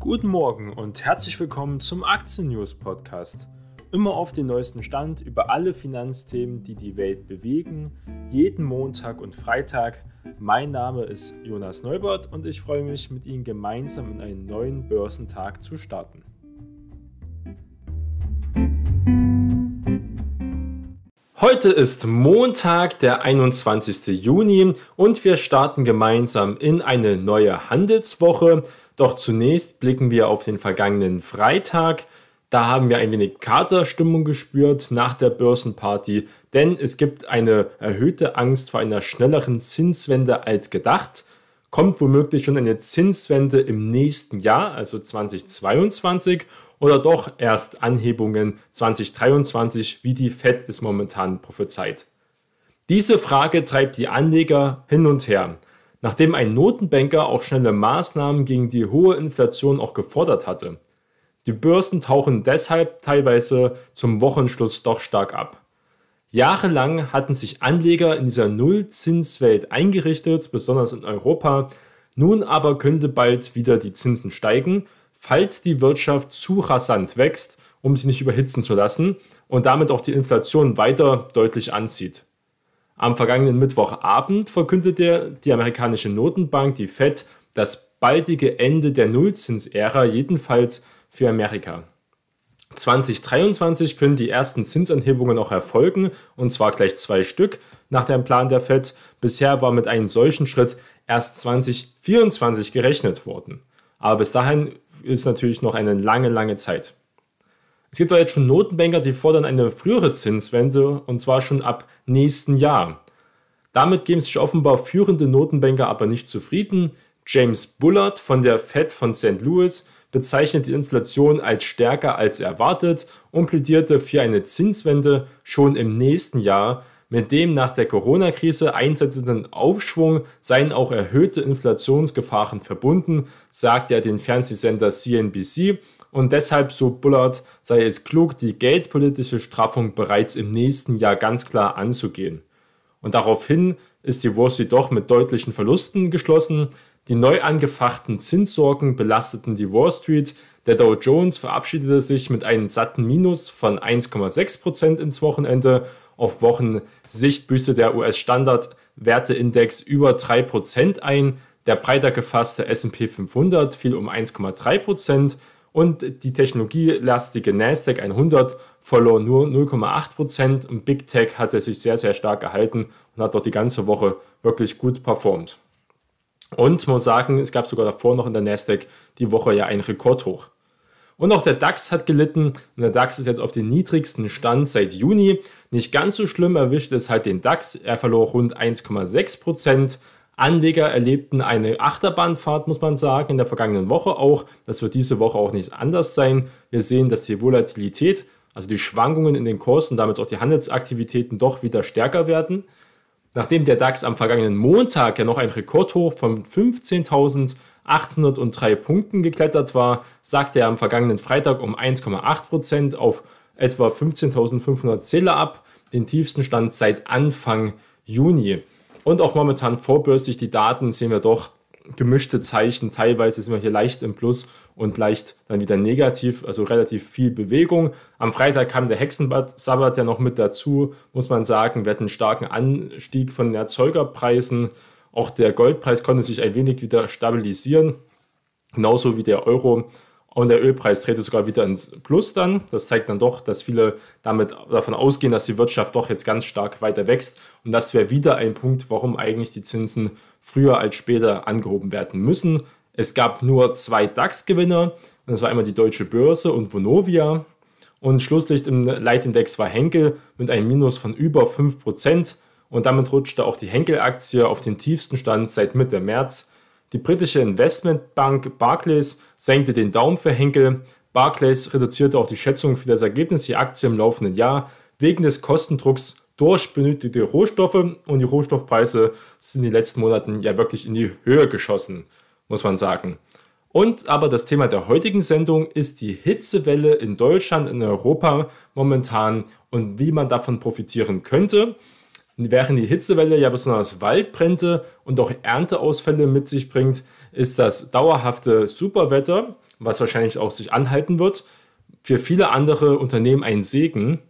Guten Morgen und herzlich willkommen zum Aktien News Podcast. Immer auf den neuesten Stand über alle Finanzthemen, die die Welt bewegen, jeden Montag und Freitag. Mein Name ist Jonas Neubert und ich freue mich, mit Ihnen gemeinsam in einen neuen Börsentag zu starten. Heute ist Montag, der 21. Juni und wir starten gemeinsam in eine neue Handelswoche. Doch zunächst blicken wir auf den vergangenen Freitag. Da haben wir ein wenig Katerstimmung gespürt nach der Börsenparty, denn es gibt eine erhöhte Angst vor einer schnelleren Zinswende als gedacht. Kommt womöglich schon eine Zinswende im nächsten Jahr, also 2022, oder doch erst Anhebungen 2023, wie die Fed es momentan prophezeit? Diese Frage treibt die Anleger hin und her. Nachdem ein Notenbanker auch schnelle Maßnahmen gegen die hohe Inflation auch gefordert hatte. Die Börsen tauchen deshalb teilweise zum Wochenschluss doch stark ab. Jahrelang hatten sich Anleger in dieser Nullzinswelt eingerichtet, besonders in Europa. Nun aber könnte bald wieder die Zinsen steigen falls die Wirtschaft zu rasant wächst, um sie nicht überhitzen zu lassen und damit auch die Inflation weiter deutlich anzieht. Am vergangenen Mittwochabend verkündete die amerikanische Notenbank, die Fed, das baldige Ende der Nullzinsära, jedenfalls für Amerika. 2023 können die ersten Zinsanhebungen auch erfolgen, und zwar gleich zwei Stück nach dem Plan der Fed. Bisher war mit einem solchen Schritt erst 2024 gerechnet worden. Aber bis dahin ist natürlich noch eine lange, lange Zeit. Es gibt auch jetzt schon Notenbanker, die fordern eine frühere Zinswende und zwar schon ab nächsten Jahr. Damit geben sich offenbar führende Notenbanker aber nicht zufrieden. James Bullard von der Fed von St. Louis bezeichnet die Inflation als stärker als erwartet und plädierte für eine Zinswende schon im nächsten Jahr, mit dem nach der Corona-Krise einsetzenden Aufschwung seien auch erhöhte Inflationsgefahren verbunden, sagt er den Fernsehsender CNBC. Und deshalb, so Bullard, sei es klug, die geldpolitische Straffung bereits im nächsten Jahr ganz klar anzugehen. Und daraufhin ist die Wall Street doch mit deutlichen Verlusten geschlossen. Die neu angefachten Zinssorgen belasteten die Wall Street. Der Dow Jones verabschiedete sich mit einem satten Minus von 1,6% ins Wochenende auf Wochensicht büßte der US-Standard-Werteindex über 3% ein. Der breiter gefasste SP 500 fiel um 1,3% und die technologielastige Nasdaq 100 verlor nur 0,8% und Big Tech hatte sich sehr, sehr stark gehalten und hat dort die ganze Woche wirklich gut performt. Und muss sagen, es gab sogar davor noch in der Nasdaq die Woche ja einen Rekordhoch. Und auch der DAX hat gelitten und der DAX ist jetzt auf den niedrigsten Stand seit Juni. Nicht ganz so schlimm erwischt es halt den DAX. Er verlor rund 1,6% Anleger erlebten eine Achterbahnfahrt, muss man sagen, in der vergangenen Woche auch. Das wird diese Woche auch nicht anders sein. Wir sehen, dass die Volatilität, also die Schwankungen in den Kursen, damit auch die Handelsaktivitäten doch wieder stärker werden. Nachdem der DAX am vergangenen Montag ja noch ein Rekordhoch von 15.000 803 Punkten geklettert war, sagte er am vergangenen Freitag um 1,8% auf etwa 15.500 Zähler ab, den tiefsten Stand seit Anfang Juni. Und auch momentan vorbörslich die Daten sehen wir doch gemischte Zeichen. Teilweise sind wir hier leicht im Plus und leicht dann wieder negativ, also relativ viel Bewegung. Am Freitag kam der Hexensabbat ja noch mit dazu, muss man sagen. Wir hatten einen starken Anstieg von den Erzeugerpreisen auch der Goldpreis konnte sich ein wenig wieder stabilisieren, genauso wie der Euro. Und der Ölpreis drehte sogar wieder ins Plus dann. Das zeigt dann doch, dass viele damit davon ausgehen, dass die Wirtschaft doch jetzt ganz stark weiter wächst. Und das wäre wieder ein Punkt, warum eigentlich die Zinsen früher als später angehoben werden müssen. Es gab nur zwei DAX-Gewinner. Das war einmal die Deutsche Börse und Vonovia. Und Schlusslicht im Leitindex war Henkel mit einem Minus von über 5% und damit rutschte auch die Henkel-Aktie auf den tiefsten Stand seit Mitte März. Die britische Investmentbank Barclays senkte den Daumen für Henkel. Barclays reduzierte auch die Schätzung für das Ergebnis der Aktie im laufenden Jahr wegen des Kostendrucks durch benötigte Rohstoffe und die Rohstoffpreise sind in den letzten Monaten ja wirklich in die Höhe geschossen, muss man sagen. Und aber das Thema der heutigen Sendung ist die Hitzewelle in Deutschland, in Europa momentan und wie man davon profitieren könnte während die Hitzewelle ja besonders Waldbrände und auch Ernteausfälle mit sich bringt, ist das dauerhafte Superwetter was wahrscheinlich auch sich anhalten wird. Für viele andere Unternehmen ein Segen.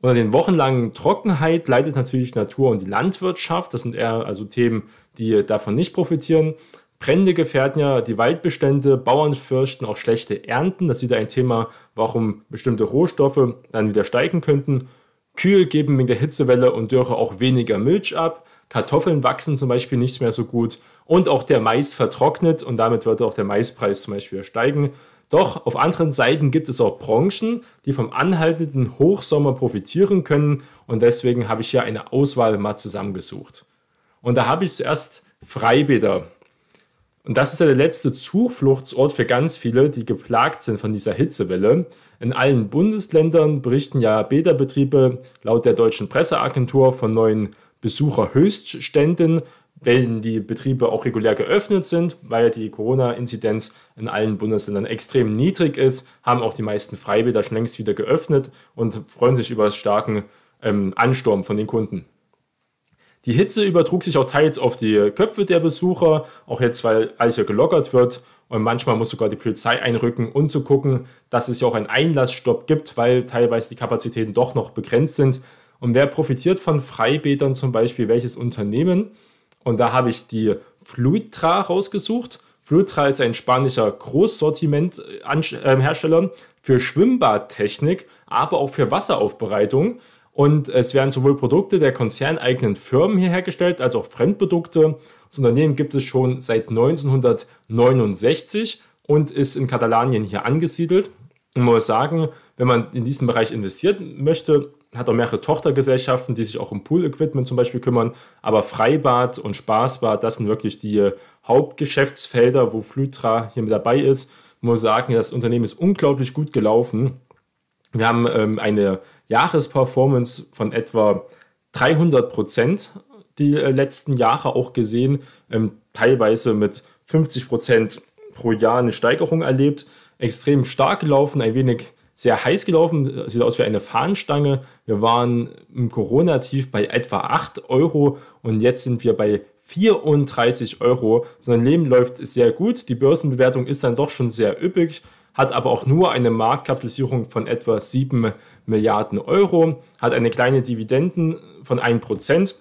Unter den wochenlangen Trockenheit leidet natürlich Natur und die Landwirtschaft. Das sind eher also Themen, die davon nicht profitieren. Brände gefährden ja die Waldbestände, Bauern fürchten auch schlechte Ernten. Das ist wieder ein Thema, warum bestimmte Rohstoffe dann wieder steigen könnten. Kühe geben wegen der Hitzewelle und Dürre auch weniger Milch ab. Kartoffeln wachsen zum Beispiel nicht mehr so gut. Und auch der Mais vertrocknet und damit wird auch der Maispreis zum Beispiel steigen. Doch auf anderen Seiten gibt es auch Branchen, die vom anhaltenden Hochsommer profitieren können. Und deswegen habe ich hier eine Auswahl mal zusammengesucht. Und da habe ich zuerst Freibäder. Und das ist ja der letzte Zufluchtsort für ganz viele, die geplagt sind von dieser Hitzewelle. In allen Bundesländern berichten ja Bäderbetriebe laut der deutschen Presseagentur von neuen Besucherhöchstständen, wenn die Betriebe auch regulär geöffnet sind, weil die Corona-Inzidenz in allen Bundesländern extrem niedrig ist, haben auch die meisten Freibäder schon längst wieder geöffnet und freuen sich über starken ähm, Ansturm von den Kunden. Die Hitze übertrug sich auch teils auf die Köpfe der Besucher, auch jetzt, weil alles ja gelockert wird und manchmal muss sogar die Polizei einrücken, um zu gucken, dass es ja auch einen Einlassstopp gibt, weil teilweise die Kapazitäten doch noch begrenzt sind. Und wer profitiert von Freibädern zum Beispiel? Welches Unternehmen? Und da habe ich die Fluidtra rausgesucht. Fluidtra ist ein spanischer Großsortiment-Hersteller für Schwimmbadtechnik, aber auch für Wasseraufbereitung. Und es werden sowohl Produkte der konzerneigenen Firmen hier hergestellt, als auch Fremdprodukte. Das Unternehmen gibt es schon seit 1969 und ist in Katalanien hier angesiedelt. Man muss sagen, wenn man in diesen Bereich investieren möchte, hat auch mehrere Tochtergesellschaften, die sich auch um Pool-Equipment zum Beispiel kümmern. Aber Freibad und Spaßbad, das sind wirklich die Hauptgeschäftsfelder, wo Flutra hier mit dabei ist. Ich muss sagen, das Unternehmen ist unglaublich gut gelaufen. Wir haben ähm, eine Jahresperformance von etwa 300 Prozent die äh, letzten Jahre auch gesehen, ähm, teilweise mit 50 Prozent pro Jahr eine Steigerung erlebt, extrem stark gelaufen, ein wenig sehr heiß gelaufen, sieht aus wie eine Fahnenstange. Wir waren im Corona-Tief bei etwa 8 Euro und jetzt sind wir bei 34 Euro. Sein Leben läuft sehr gut, die Börsenbewertung ist dann doch schon sehr üppig hat aber auch nur eine Marktkapitalisierung von etwa 7 Milliarden Euro, hat eine kleine Dividenden von 1%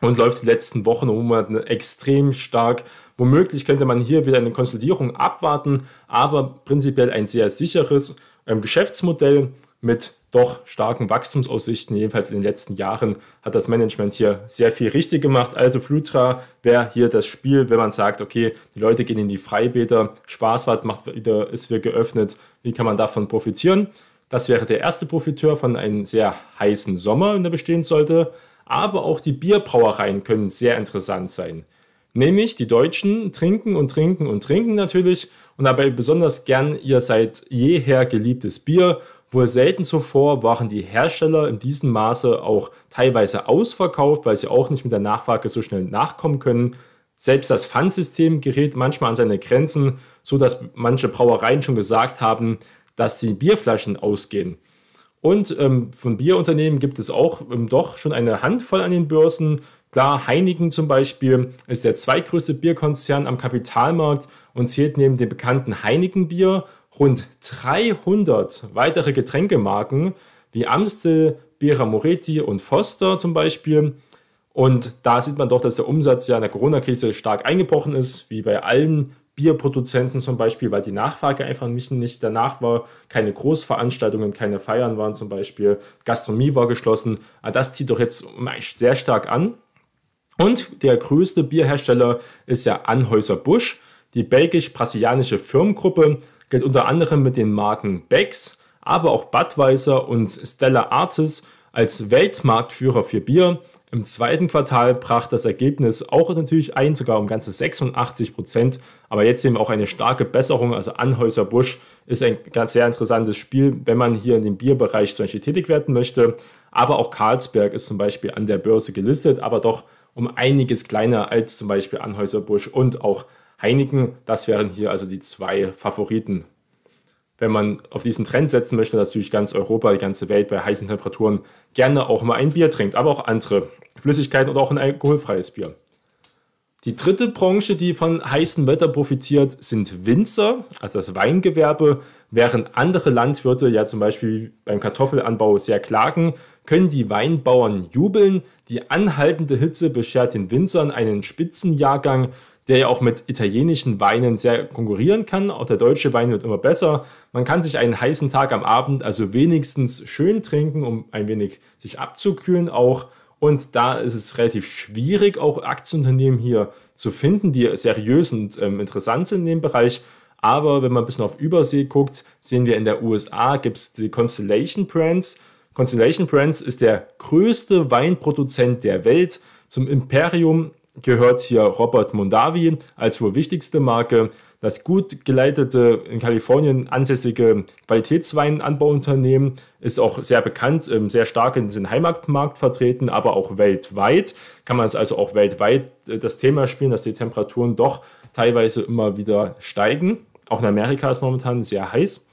und läuft die letzten Wochen und Monate extrem stark. Womöglich könnte man hier wieder eine Konsolidierung abwarten, aber prinzipiell ein sehr sicheres ähm, Geschäftsmodell mit doch starken Wachstumsaussichten. Jedenfalls in den letzten Jahren hat das Management hier sehr viel richtig gemacht. Also Flutra wäre hier das Spiel, wenn man sagt, okay, die Leute gehen in die Freibäder, Spaßbad macht wieder, ist wieder geöffnet. Wie kann man davon profitieren? Das wäre der erste Profiteur von einem sehr heißen Sommer, wenn der bestehen sollte. Aber auch die Bierbrauereien können sehr interessant sein. Nämlich die Deutschen trinken und trinken und trinken natürlich und dabei besonders gern ihr seit jeher geliebtes Bier Wohl selten zuvor waren die Hersteller in diesem Maße auch teilweise ausverkauft, weil sie auch nicht mit der Nachfrage so schnell nachkommen können. Selbst das Pfandsystem gerät manchmal an seine Grenzen, so dass manche Brauereien schon gesagt haben, dass die Bierflaschen ausgehen. Und ähm, von Bierunternehmen gibt es auch ähm, doch schon eine Handvoll an den Börsen. Klar, Heineken zum Beispiel ist der zweitgrößte Bierkonzern am Kapitalmarkt und zählt neben dem bekannten Heineken-Bier rund 300 weitere Getränkemarken wie Amstel, Bera Moretti und Foster zum Beispiel. Und da sieht man doch, dass der Umsatz ja in der Corona-Krise stark eingebrochen ist, wie bei allen Bierproduzenten zum Beispiel, weil die Nachfrage einfach nicht danach war. Keine Großveranstaltungen, keine Feiern waren zum Beispiel. Gastronomie war geschlossen. Ah, das zieht doch jetzt sehr stark an. Und der größte Bierhersteller ist ja Anhäuser Busch, die belgisch-brasilianische Firmengruppe, gilt unter anderem mit den Marken Becks, aber auch Budweiser und Stella Artis als Weltmarktführer für Bier. Im zweiten Quartal brach das Ergebnis auch natürlich ein, sogar um ganze 86 Prozent. Aber jetzt sehen wir auch eine starke Besserung. Also Anhäuser Busch ist ein ganz sehr interessantes Spiel, wenn man hier in dem Bierbereich zum Beispiel tätig werden möchte. Aber auch Carlsberg ist zum Beispiel an der Börse gelistet, aber doch um einiges kleiner als zum Beispiel Anhäuser Busch und auch Heineken, das wären hier also die zwei Favoriten. Wenn man auf diesen Trend setzen möchte, dass natürlich ganz Europa, die ganze Welt bei heißen Temperaturen gerne auch mal ein Bier trinkt, aber auch andere Flüssigkeiten oder auch ein alkoholfreies Bier. Die dritte Branche, die von heißem Wetter profitiert, sind Winzer, also das Weingewerbe. Während andere Landwirte ja zum Beispiel beim Kartoffelanbau sehr klagen, können die Weinbauern jubeln. Die anhaltende Hitze beschert den Winzern einen Spitzenjahrgang, der ja auch mit italienischen Weinen sehr konkurrieren kann. Auch der deutsche Wein wird immer besser. Man kann sich einen heißen Tag am Abend also wenigstens schön trinken, um ein wenig sich abzukühlen auch. Und da ist es relativ schwierig, auch Aktienunternehmen hier zu finden, die seriös und ähm, interessant sind in dem Bereich. Aber wenn man ein bisschen auf Übersee guckt, sehen wir in der USA gibt es die Constellation Brands. Constellation Brands ist der größte Weinproduzent der Welt. Zum Imperium gehört hier Robert Mondavi als wohl wichtigste Marke das gut geleitete, in Kalifornien ansässige Qualitätsweinanbauunternehmen ist auch sehr bekannt, ähm, sehr stark in den Heimatmarkt vertreten, aber auch weltweit. Kann man es also auch weltweit äh, das Thema spielen, dass die Temperaturen doch teilweise immer wieder steigen. Auch in Amerika ist momentan sehr heiß.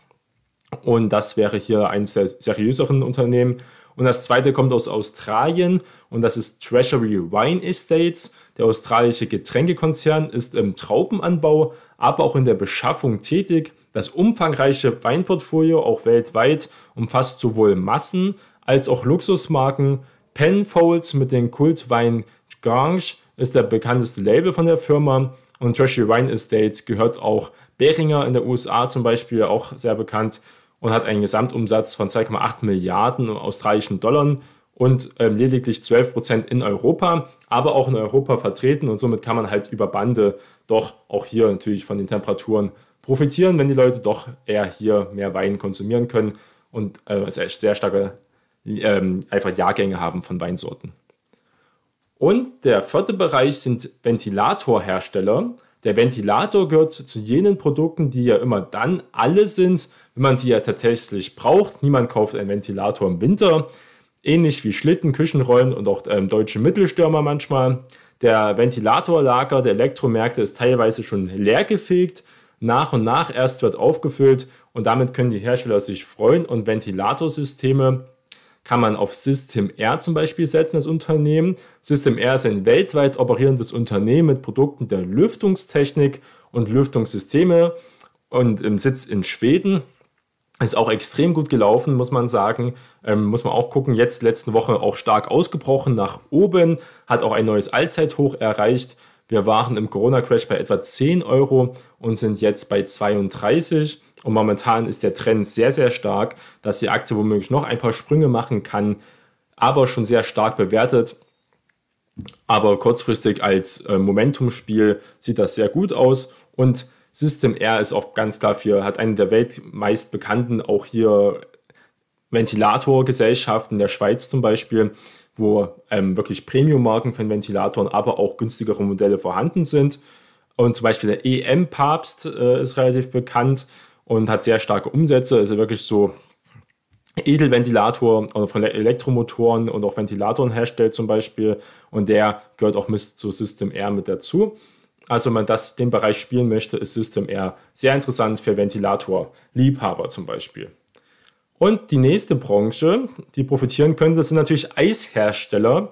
Und das wäre hier eines der seriöseren Unternehmen. Und das zweite kommt aus Australien und das ist Treasury Wine Estates. Der australische Getränkekonzern ist im Traubenanbau, aber auch in der Beschaffung tätig. Das umfangreiche Weinportfolio, auch weltweit, umfasst sowohl Massen als auch Luxusmarken. Penfolds mit dem Kultwein Grange ist der bekannteste Label von der Firma und Treasury Wine Estates gehört auch Beringer in der USA zum Beispiel, auch sehr bekannt und hat einen Gesamtumsatz von 2,8 Milliarden australischen Dollar und ähm, lediglich 12 Prozent in Europa, aber auch in Europa vertreten und somit kann man halt über Bande doch auch hier natürlich von den Temperaturen profitieren, wenn die Leute doch eher hier mehr Wein konsumieren können und äh, sehr, sehr starke ähm, einfach Jahrgänge haben von Weinsorten. Und der vierte Bereich sind Ventilatorhersteller. Der Ventilator gehört zu jenen Produkten, die ja immer dann alle sind, wenn man sie ja tatsächlich braucht. Niemand kauft einen Ventilator im Winter. Ähnlich wie Schlitten, Küchenrollen und auch ähm, deutsche Mittelstürmer manchmal. Der Ventilatorlager der Elektromärkte ist teilweise schon leergefegt. Nach und nach erst wird aufgefüllt und damit können die Hersteller sich freuen und Ventilatorsysteme kann man auf System R zum Beispiel setzen, das Unternehmen. System R ist ein weltweit operierendes Unternehmen mit Produkten der Lüftungstechnik und Lüftungssysteme und im Sitz in Schweden. Ist auch extrem gut gelaufen, muss man sagen. Ähm, muss man auch gucken. Jetzt letzte Woche auch stark ausgebrochen nach oben, hat auch ein neues Allzeithoch erreicht. Wir waren im Corona-Crash bei etwa 10 Euro und sind jetzt bei 32. Und momentan ist der Trend sehr, sehr stark, dass die Aktie womöglich noch ein paar Sprünge machen kann, aber schon sehr stark bewertet. Aber kurzfristig als äh, Momentumspiel sieht das sehr gut aus. Und System R ist auch ganz klar für, hat eine der weltmeist bekannten, auch hier Ventilatorgesellschaften der Schweiz zum Beispiel, wo ähm, wirklich Premium-Marken von Ventilatoren, aber auch günstigere Modelle vorhanden sind. Und zum Beispiel der EM-Papst äh, ist relativ bekannt und hat sehr starke Umsätze. Also wirklich so Edelventilator oder von Elektromotoren und auch Ventilatoren herstellt zum Beispiel. Und der gehört auch mit zu System R mit dazu. Also wenn man das, den Bereich spielen möchte, ist System R sehr interessant für Ventilator-Liebhaber zum Beispiel. Und die nächste Branche, die profitieren könnte, sind natürlich Eishersteller.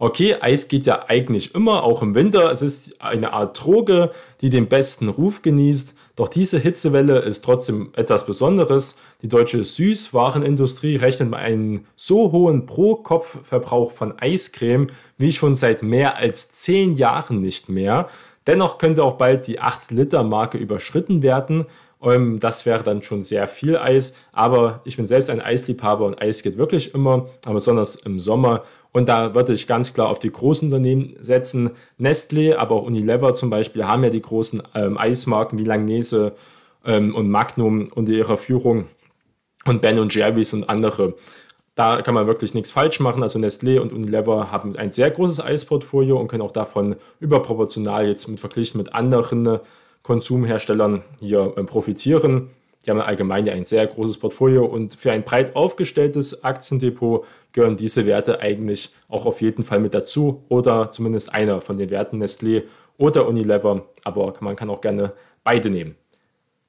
Okay, Eis geht ja eigentlich immer, auch im Winter. Es ist eine Art Droge, die den besten Ruf genießt. Doch diese Hitzewelle ist trotzdem etwas Besonderes. Die deutsche Süßwarenindustrie rechnet mit einem so hohen Pro-Kopf-Verbrauch von Eiscreme wie schon seit mehr als zehn Jahren nicht mehr. Dennoch könnte auch bald die 8-Liter-Marke überschritten werden. Ähm, das wäre dann schon sehr viel Eis. Aber ich bin selbst ein Eisliebhaber und Eis geht wirklich immer, aber besonders im Sommer. Und da würde ich ganz klar auf die großen Unternehmen setzen. Nestlé, aber auch Unilever zum Beispiel haben ja die großen ähm, Eismarken wie Langnese ähm, und Magnum unter ihrer Führung und Ben Jerry's und andere. Da kann man wirklich nichts falsch machen. Also Nestlé und Unilever haben ein sehr großes Eisportfolio und können auch davon überproportional jetzt mit verglichen mit anderen Konsumherstellern hier ähm, profitieren. Die haben allgemein ja ein sehr großes Portfolio und für ein breit aufgestelltes Aktiendepot gehören diese Werte eigentlich auch auf jeden Fall mit dazu oder zumindest einer von den Werten Nestlé oder Unilever, aber man kann auch gerne beide nehmen.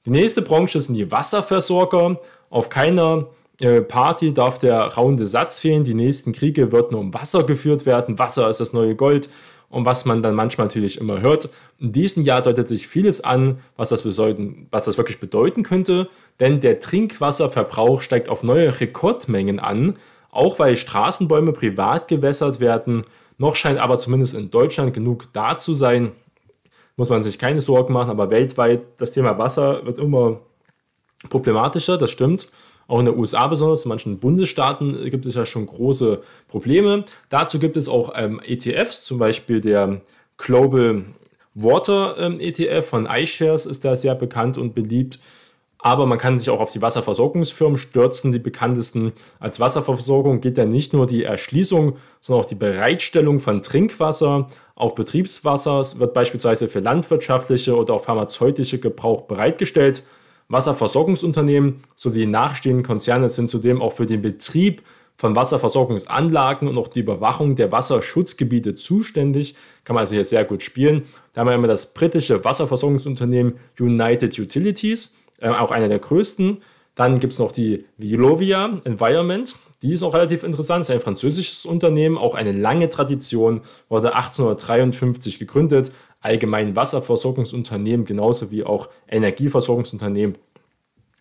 Die nächste Branche sind die Wasserversorger. Auf keiner äh, Party darf der raunde Satz fehlen. Die nächsten Kriege wird nur um Wasser geführt werden. Wasser ist das neue Gold. und was man dann manchmal natürlich immer hört. In diesem Jahr deutet sich vieles an, was das, bedeuten, was das wirklich bedeuten könnte, denn der Trinkwasserverbrauch steigt auf neue Rekordmengen an, auch weil Straßenbäume privat gewässert werden. Noch scheint aber zumindest in Deutschland genug da zu sein. Muss man sich keine Sorgen machen, aber weltweit das Thema Wasser wird immer problematischer, das stimmt. Auch in den USA besonders, in manchen Bundesstaaten gibt es ja schon große Probleme. Dazu gibt es auch ähm, ETFs, zum Beispiel der Global Water ähm, ETF von iShares ist da sehr bekannt und beliebt. Aber man kann sich auch auf die Wasserversorgungsfirmen stürzen. Die bekanntesten als Wasserversorgung geht ja nicht nur die Erschließung, sondern auch die Bereitstellung von Trinkwasser. Auch Betriebswasser wird beispielsweise für landwirtschaftliche oder auch pharmazeutische Gebrauch bereitgestellt. Wasserversorgungsunternehmen sowie die nachstehenden Konzerne sind zudem auch für den Betrieb von Wasserversorgungsanlagen und auch die Überwachung der Wasserschutzgebiete zuständig. Kann man also hier sehr gut spielen. Da haben wir immer das britische Wasserversorgungsunternehmen United Utilities, äh, auch einer der größten. Dann gibt es noch die Vilovia Environment. Die ist auch relativ interessant, ist ein französisches Unternehmen, auch eine lange Tradition, wurde 1853 gegründet, allgemein Wasserversorgungsunternehmen genauso wie auch Energieversorgungsunternehmen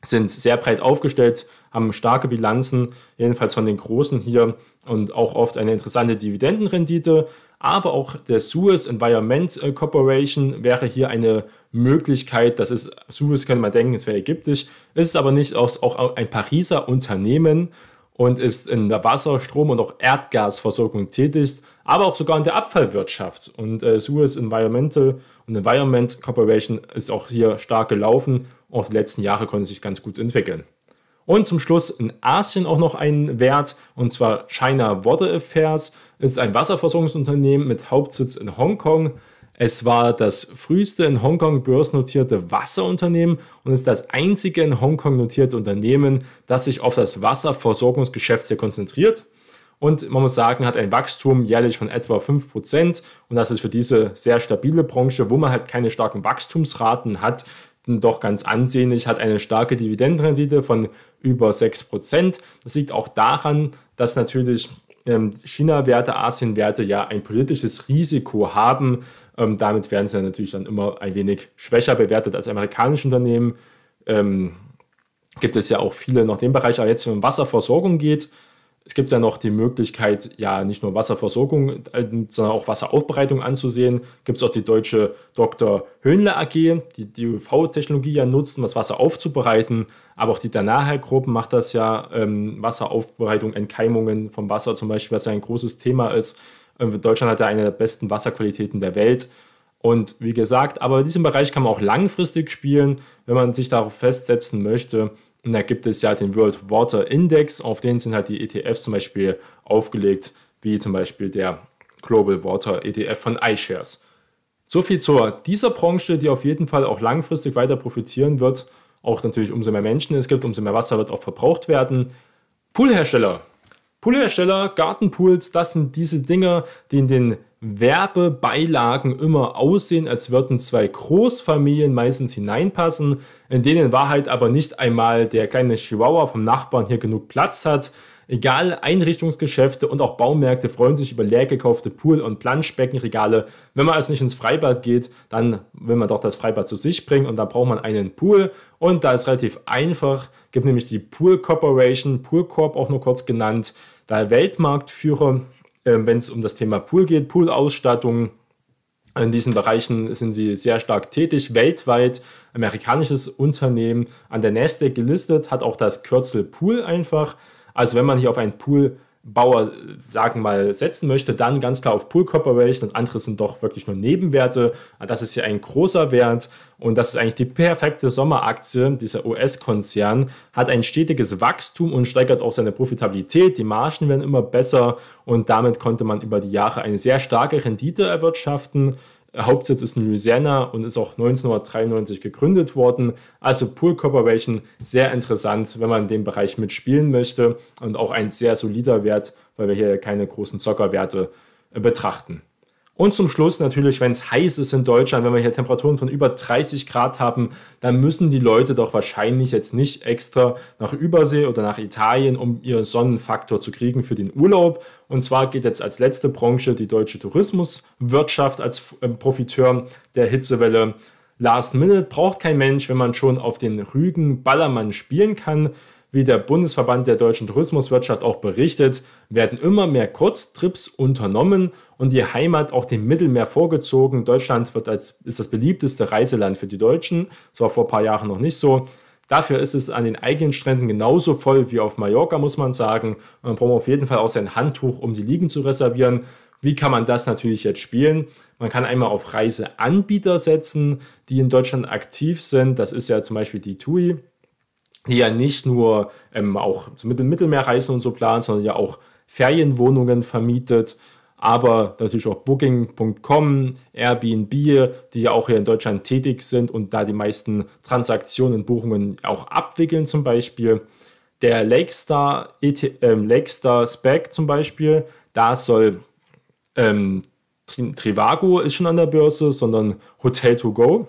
sind sehr breit aufgestellt, haben starke Bilanzen, jedenfalls von den Großen hier und auch oft eine interessante Dividendenrendite. Aber auch der Suez Environment Corporation wäre hier eine Möglichkeit. Das ist, Suez könnte man denken, es wäre ägyptisch, ist aber nicht, auch ein Pariser Unternehmen und ist in der Wasser-, Strom- und auch Erdgasversorgung tätig, aber auch sogar in der Abfallwirtschaft. Und äh, Suez Environmental und Environment Corporation ist auch hier stark gelaufen. Auch die letzten Jahre konnte sich ganz gut entwickeln. Und zum Schluss in Asien auch noch ein Wert, und zwar China Water Affairs, ist ein Wasserversorgungsunternehmen mit Hauptsitz in Hongkong. Es war das früheste in Hongkong börsennotierte Wasserunternehmen und ist das einzige in Hongkong notierte Unternehmen, das sich auf das Wasserversorgungsgeschäft hier konzentriert. Und man muss sagen, hat ein Wachstum jährlich von etwa 5%. Und das ist für diese sehr stabile Branche, wo man halt keine starken Wachstumsraten hat, doch ganz ansehnlich, hat eine starke Dividendenrendite von über 6%. Das liegt auch daran, dass natürlich ähm, China-Werte, Asien-Werte ja ein politisches Risiko haben. Ähm, damit werden sie natürlich dann immer ein wenig schwächer bewertet als amerikanische Unternehmen. Ähm, gibt es ja auch viele noch dem Bereich, aber jetzt, wenn es um Wasserversorgung geht, es gibt ja noch die Möglichkeit, ja nicht nur Wasserversorgung, äh, sondern auch Wasseraufbereitung anzusehen. Gibt es auch die deutsche Dr. Höhnle AG, die die UV-Technologie ja nutzt, um das Wasser aufzubereiten. Aber auch die Danaher-Gruppen macht das ja, ähm, Wasseraufbereitung, Entkeimungen vom Wasser zum Beispiel, was ja ein großes Thema ist. Ähm, Deutschland hat ja eine der besten Wasserqualitäten der Welt. Und wie gesagt, aber in diesem Bereich kann man auch langfristig spielen, wenn man sich darauf festsetzen möchte. Und da gibt es ja den World Water Index, auf den sind halt die ETFs zum Beispiel aufgelegt, wie zum Beispiel der Global Water ETF von iShares. So viel zu dieser Branche, die auf jeden Fall auch langfristig weiter profitieren wird. Auch natürlich umso mehr Menschen es gibt, umso mehr Wasser wird auch verbraucht werden. Poolhersteller. Poolhersteller, Gartenpools, das sind diese Dinge, die in den Werbebeilagen immer aussehen, als würden zwei Großfamilien meistens hineinpassen, in denen in Wahrheit aber nicht einmal der kleine Chihuahua vom Nachbarn hier genug Platz hat. Egal, Einrichtungsgeschäfte und auch Baumärkte freuen sich über leer gekaufte Pool- und Planschbeckenregale. Wenn man also nicht ins Freibad geht, dann will man doch das Freibad zu sich bringen und dann braucht man einen Pool. Und da ist relativ einfach, gibt nämlich die Pool Corporation, Pool Corp auch nur kurz genannt, der Weltmarktführer ähm, wenn es um das Thema Pool geht, Poolausstattung. In diesen Bereichen sind sie sehr stark tätig, weltweit. Amerikanisches Unternehmen an der Nasdaq gelistet, hat auch das Kürzel Pool einfach. Also wenn man hier auf einen Pool Bauer, sagen mal, setzen möchte, dann ganz klar auf Pool Corporation. Das andere sind doch wirklich nur Nebenwerte. Das ist hier ein großer Wert und das ist eigentlich die perfekte Sommeraktie. Dieser US-Konzern hat ein stetiges Wachstum und steigert auch seine Profitabilität. Die Margen werden immer besser und damit konnte man über die Jahre eine sehr starke Rendite erwirtschaften. Hauptsitz ist in Louisiana und ist auch 1993 gegründet worden. Also Pool Corporation sehr interessant, wenn man in dem Bereich mitspielen möchte und auch ein sehr solider Wert, weil wir hier keine großen Zockerwerte äh, betrachten. Und zum Schluss natürlich, wenn es heiß ist in Deutschland, wenn wir hier Temperaturen von über 30 Grad haben, dann müssen die Leute doch wahrscheinlich jetzt nicht extra nach Übersee oder nach Italien, um ihren Sonnenfaktor zu kriegen für den Urlaub. Und zwar geht jetzt als letzte Branche die deutsche Tourismuswirtschaft als ähm, Profiteur der Hitzewelle. Last Minute braucht kein Mensch, wenn man schon auf den Rügen Ballermann spielen kann. Wie der Bundesverband der deutschen Tourismuswirtschaft auch berichtet, werden immer mehr Kurztrips unternommen und die Heimat auch dem Mittelmeer vorgezogen. Deutschland wird als, ist das beliebteste Reiseland für die Deutschen. Das war vor ein paar Jahren noch nicht so. Dafür ist es an den eigenen Stränden genauso voll wie auf Mallorca, muss man sagen. Man braucht auf jeden Fall auch sein Handtuch, um die Liegen zu reservieren. Wie kann man das natürlich jetzt spielen? Man kann einmal auf Reiseanbieter setzen, die in Deutschland aktiv sind. Das ist ja zum Beispiel die TUI die ja nicht nur ähm, auch zum Mittelmeerreisen und so plant, sondern ja auch Ferienwohnungen vermietet, aber natürlich auch Booking.com, Airbnb, die ja auch hier in Deutschland tätig sind und da die meisten Transaktionen, Buchungen auch abwickeln zum Beispiel. Der Lakestar, äh, Lakestar Spec zum Beispiel, da soll ähm, Trivago ist schon an der Börse, sondern Hotel to Go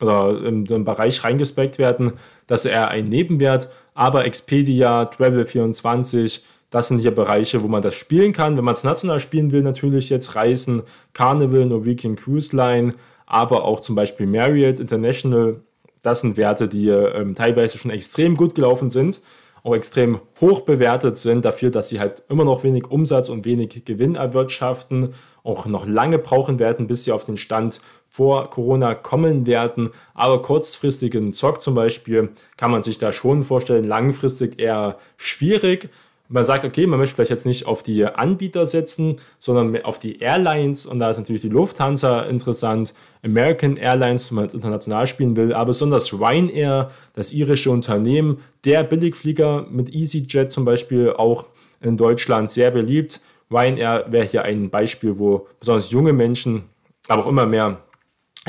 oder in den Bereich reingespeckt werden, dass er ein Nebenwert, aber Expedia, Travel24, das sind hier Bereiche, wo man das spielen kann. Wenn man es national spielen will, natürlich jetzt Reisen, Carnival, Norwegian Cruise Line, aber auch zum Beispiel Marriott International. Das sind Werte, die ähm, teilweise schon extrem gut gelaufen sind, auch extrem hoch bewertet sind, dafür, dass sie halt immer noch wenig Umsatz und wenig Gewinn erwirtschaften, auch noch lange brauchen werden, bis sie auf den Stand vor Corona kommen werden. Aber kurzfristigen Zock zum Beispiel kann man sich da schon vorstellen, langfristig eher schwierig. Man sagt, okay, man möchte vielleicht jetzt nicht auf die Anbieter setzen, sondern auf die Airlines. Und da ist natürlich die Lufthansa interessant, American Airlines, wenn man es international spielen will, aber besonders Ryanair, das irische Unternehmen, der Billigflieger mit EasyJet zum Beispiel auch in Deutschland sehr beliebt. Ryanair wäre hier ein Beispiel, wo besonders junge Menschen, aber auch immer mehr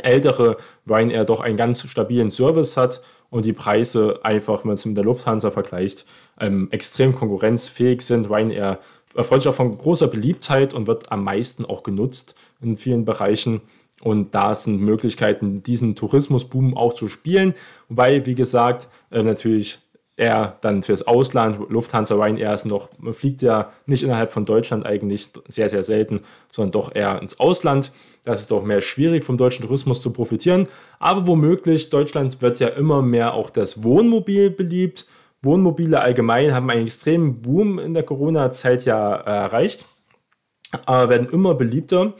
ältere Ryanair doch einen ganz stabilen Service hat und die Preise einfach, wenn man es mit der Lufthansa vergleicht, ähm, extrem konkurrenzfähig sind. Ryanair erfreut sich auch von großer Beliebtheit und wird am meisten auch genutzt in vielen Bereichen. Und da sind Möglichkeiten, diesen Tourismusboom auch zu spielen. Wobei, wie gesagt, äh, natürlich er dann fürs Ausland, Lufthansa Ryanair ist noch, man fliegt ja nicht innerhalb von Deutschland eigentlich sehr, sehr selten, sondern doch eher ins Ausland. Das ist doch mehr schwierig vom deutschen Tourismus zu profitieren. Aber womöglich, Deutschland wird ja immer mehr auch das Wohnmobil beliebt. Wohnmobile allgemein haben einen extremen Boom in der Corona-Zeit ja erreicht, aber werden immer beliebter.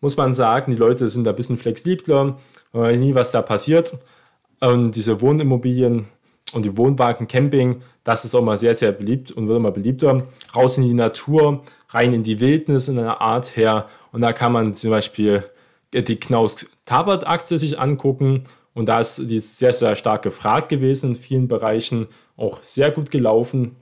Muss man sagen, die Leute sind da ein bisschen flexibler, man weiß nie, was da passiert. Und diese Wohnimmobilien und die Wohnwagen, Camping, das ist auch mal sehr, sehr beliebt und wird immer beliebter. Raus in die Natur, rein in die Wildnis in einer Art her. Und da kann man zum Beispiel die Knaus-Tabat-Aktie sich angucken. Und da ist die sehr, sehr stark gefragt gewesen in vielen Bereichen, auch sehr gut gelaufen.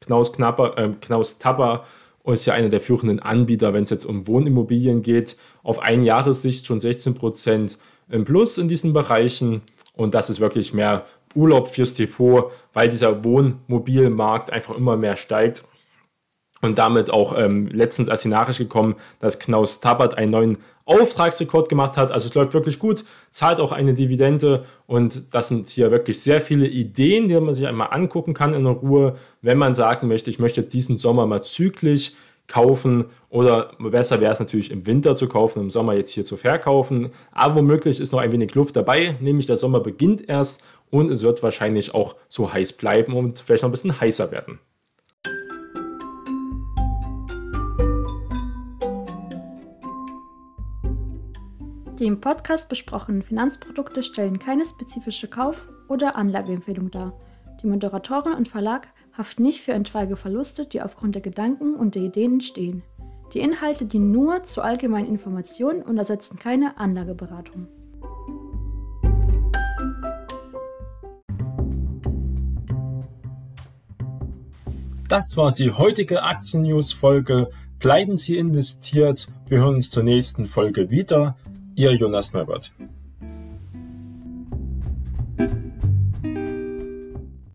Knaus, Knapper, äh, Knaus Tapper ist ja einer der führenden Anbieter, wenn es jetzt um Wohnimmobilien geht. Auf ein Jahressicht schon 16% im Plus in diesen Bereichen. Und das ist wirklich mehr Urlaub fürs Depot, weil dieser Wohnmobilmarkt einfach immer mehr steigt. Und damit auch ähm, letztens als die Nachricht gekommen, dass Knaus Tabat einen neuen Auftragsrekord gemacht hat. Also es läuft wirklich gut, zahlt auch eine Dividende und das sind hier wirklich sehr viele Ideen, die man sich einmal angucken kann in Ruhe, wenn man sagen möchte, ich möchte diesen Sommer mal zyklisch kaufen oder besser wäre es natürlich im Winter zu kaufen, im Sommer jetzt hier zu verkaufen. Aber womöglich ist noch ein wenig Luft dabei, nämlich der Sommer beginnt erst und es wird wahrscheinlich auch so heiß bleiben und vielleicht noch ein bisschen heißer werden. Die im Podcast besprochenen Finanzprodukte stellen keine spezifische Kauf- oder Anlageempfehlung dar. Die Moderatorin und Verlag haften nicht für etwaige Verluste, die aufgrund der Gedanken und der Ideen entstehen. Die Inhalte dienen nur zur allgemeinen Information und ersetzen keine Anlageberatung. Das war die heutige Aktien-News-Folge. Bleiben Sie investiert. Wir hören uns zur nächsten Folge wieder. Ihr Jonas Neubert.